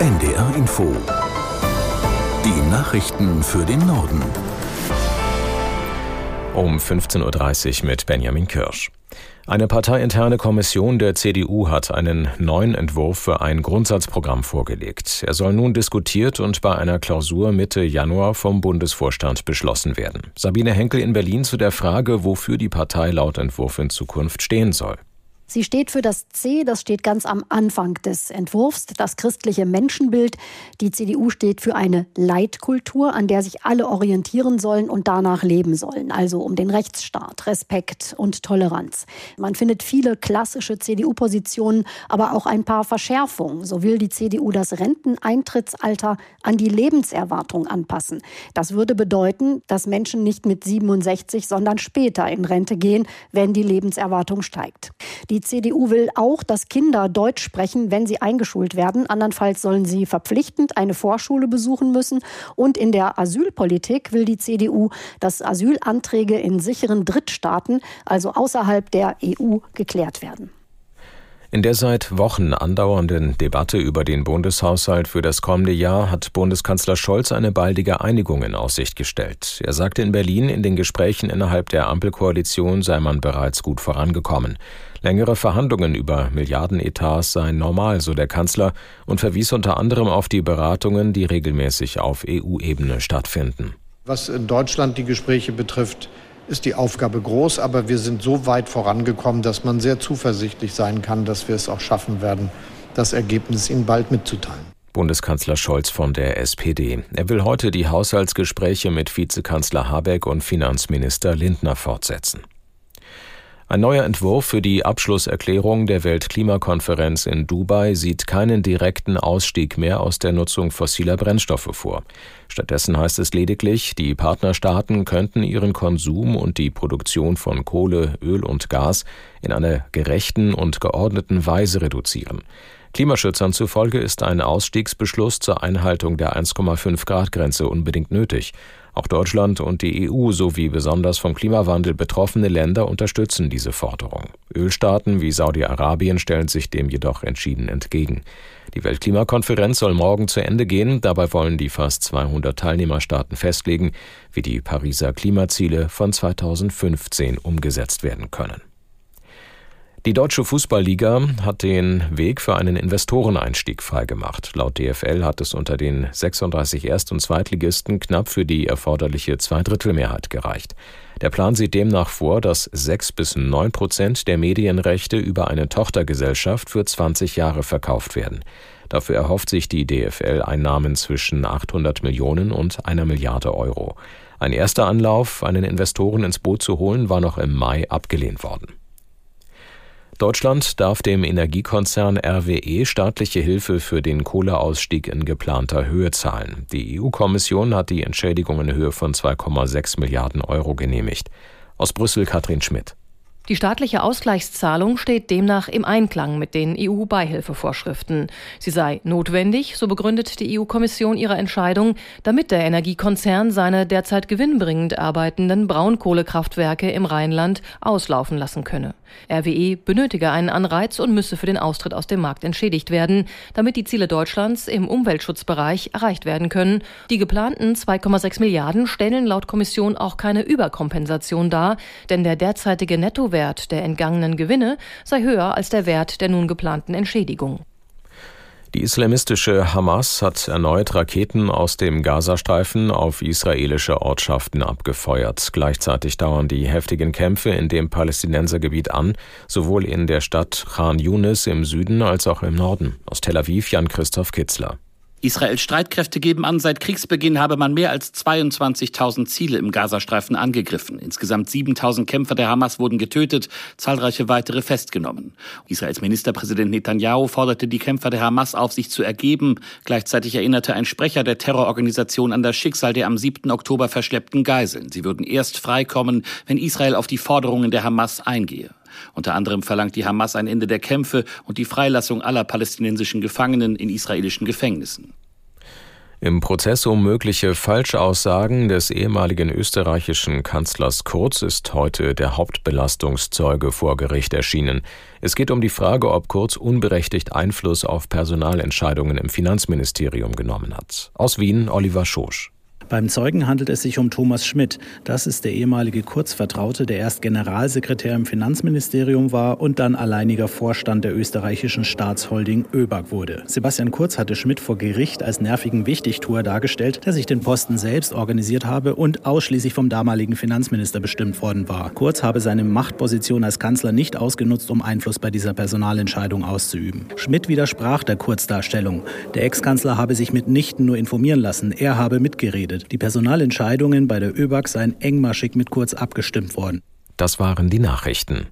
NDR Info. Die Nachrichten für den Norden. Um 15.30 Uhr mit Benjamin Kirsch. Eine parteiinterne Kommission der CDU hat einen neuen Entwurf für ein Grundsatzprogramm vorgelegt. Er soll nun diskutiert und bei einer Klausur Mitte Januar vom Bundesvorstand beschlossen werden. Sabine Henkel in Berlin zu der Frage, wofür die Partei laut Entwurf in Zukunft stehen soll. Sie steht für das C, das steht ganz am Anfang des Entwurfs, das christliche Menschenbild. Die CDU steht für eine Leitkultur, an der sich alle orientieren sollen und danach leben sollen. Also um den Rechtsstaat, Respekt und Toleranz. Man findet viele klassische CDU-Positionen, aber auch ein paar Verschärfungen. So will die CDU das Renteneintrittsalter an die Lebenserwartung anpassen. Das würde bedeuten, dass Menschen nicht mit 67, sondern später in Rente gehen, wenn die Lebenserwartung steigt. Die die CDU will auch, dass Kinder Deutsch sprechen, wenn sie eingeschult werden. Andernfalls sollen sie verpflichtend eine Vorschule besuchen müssen. Und in der Asylpolitik will die CDU, dass Asylanträge in sicheren Drittstaaten, also außerhalb der EU, geklärt werden. In der seit Wochen andauernden Debatte über den Bundeshaushalt für das kommende Jahr hat Bundeskanzler Scholz eine baldige Einigung in Aussicht gestellt. Er sagte in Berlin, in den Gesprächen innerhalb der Ampelkoalition sei man bereits gut vorangekommen. Längere Verhandlungen über Milliardenetats seien normal, so der Kanzler, und verwies unter anderem auf die Beratungen, die regelmäßig auf EU-Ebene stattfinden. Was in Deutschland die Gespräche betrifft, ist die Aufgabe groß, aber wir sind so weit vorangekommen, dass man sehr zuversichtlich sein kann, dass wir es auch schaffen werden, das Ergebnis Ihnen bald mitzuteilen. Bundeskanzler Scholz von der SPD. Er will heute die Haushaltsgespräche mit Vizekanzler Habeck und Finanzminister Lindner fortsetzen. Ein neuer Entwurf für die Abschlusserklärung der Weltklimakonferenz in Dubai sieht keinen direkten Ausstieg mehr aus der Nutzung fossiler Brennstoffe vor. Stattdessen heißt es lediglich, die Partnerstaaten könnten ihren Konsum und die Produktion von Kohle, Öl und Gas in einer gerechten und geordneten Weise reduzieren. Klimaschützern zufolge ist ein Ausstiegsbeschluss zur Einhaltung der 1,5 Grad Grenze unbedingt nötig. Auch Deutschland und die EU sowie besonders vom Klimawandel betroffene Länder unterstützen diese Forderung. Ölstaaten wie Saudi-Arabien stellen sich dem jedoch entschieden entgegen. Die Weltklimakonferenz soll morgen zu Ende gehen. Dabei wollen die fast 200 Teilnehmerstaaten festlegen, wie die Pariser Klimaziele von 2015 umgesetzt werden können. Die deutsche Fußballliga hat den Weg für einen Investoreneinstieg freigemacht. Laut DFL hat es unter den 36 Erst- und Zweitligisten knapp für die erforderliche Zweidrittelmehrheit gereicht. Der Plan sieht demnach vor, dass sechs bis neun Prozent der Medienrechte über eine Tochtergesellschaft für 20 Jahre verkauft werden. Dafür erhofft sich die DFL Einnahmen zwischen 800 Millionen und einer Milliarde Euro. Ein erster Anlauf, einen Investoren ins Boot zu holen, war noch im Mai abgelehnt worden. Deutschland darf dem Energiekonzern RWE staatliche Hilfe für den Kohleausstieg in geplanter Höhe zahlen. Die EU-Kommission hat die Entschädigung in Höhe von 2,6 Milliarden Euro genehmigt. Aus Brüssel Katrin Schmidt. Die staatliche Ausgleichszahlung steht demnach im Einklang mit den EU-Beihilfevorschriften. Sie sei notwendig, so begründet die EU-Kommission ihre Entscheidung, damit der Energiekonzern seine derzeit gewinnbringend arbeitenden Braunkohlekraftwerke im Rheinland auslaufen lassen könne. RWE benötige einen Anreiz und müsse für den Austritt aus dem Markt entschädigt werden, damit die Ziele Deutschlands im Umweltschutzbereich erreicht werden können. Die geplanten 2,6 Milliarden stellen laut Kommission auch keine Überkompensation dar, denn der derzeitige Nettowert Wert der entgangenen Gewinne sei höher als der Wert der nun geplanten Entschädigung. Die islamistische Hamas hat erneut Raketen aus dem Gazastreifen auf israelische Ortschaften abgefeuert. Gleichzeitig dauern die heftigen Kämpfe in dem Palästinensergebiet an, sowohl in der Stadt Khan Yunis im Süden als auch im Norden. Aus Tel Aviv Jan-Christoph Kitzler. Israels Streitkräfte geben an, seit Kriegsbeginn habe man mehr als 22.000 Ziele im Gazastreifen angegriffen. Insgesamt 7.000 Kämpfer der Hamas wurden getötet, zahlreiche weitere festgenommen. Israels Ministerpräsident Netanyahu forderte die Kämpfer der Hamas auf, sich zu ergeben. Gleichzeitig erinnerte ein Sprecher der Terrororganisation an das Schicksal der am 7. Oktober verschleppten Geiseln. Sie würden erst freikommen, wenn Israel auf die Forderungen der Hamas eingehe. Unter anderem verlangt die Hamas ein Ende der Kämpfe und die Freilassung aller palästinensischen Gefangenen in israelischen Gefängnissen. Im Prozess um mögliche Falschaussagen des ehemaligen österreichischen Kanzlers Kurz ist heute der Hauptbelastungszeuge vor Gericht erschienen. Es geht um die Frage, ob Kurz unberechtigt Einfluss auf Personalentscheidungen im Finanzministerium genommen hat. Aus Wien Oliver Schosch. Beim Zeugen handelt es sich um Thomas Schmidt. Das ist der ehemalige Kurzvertraute, der erst Generalsekretär im Finanzministerium war und dann alleiniger Vorstand der österreichischen Staatsholding ÖBAG wurde. Sebastian Kurz hatte Schmidt vor Gericht als nervigen Wichtigtuer dargestellt, der sich den Posten selbst organisiert habe und ausschließlich vom damaligen Finanzminister bestimmt worden war. Kurz habe seine Machtposition als Kanzler nicht ausgenutzt, um Einfluss bei dieser Personalentscheidung auszuüben. Schmidt widersprach der Kurzdarstellung. Der Ex-Kanzler habe sich mitnichten nur informieren lassen, er habe mitgeredet berichtet. Die Personalentscheidungen bei der ÖBAG seien engmaschig mit Kurz abgestimmt worden. Das waren die Nachrichten.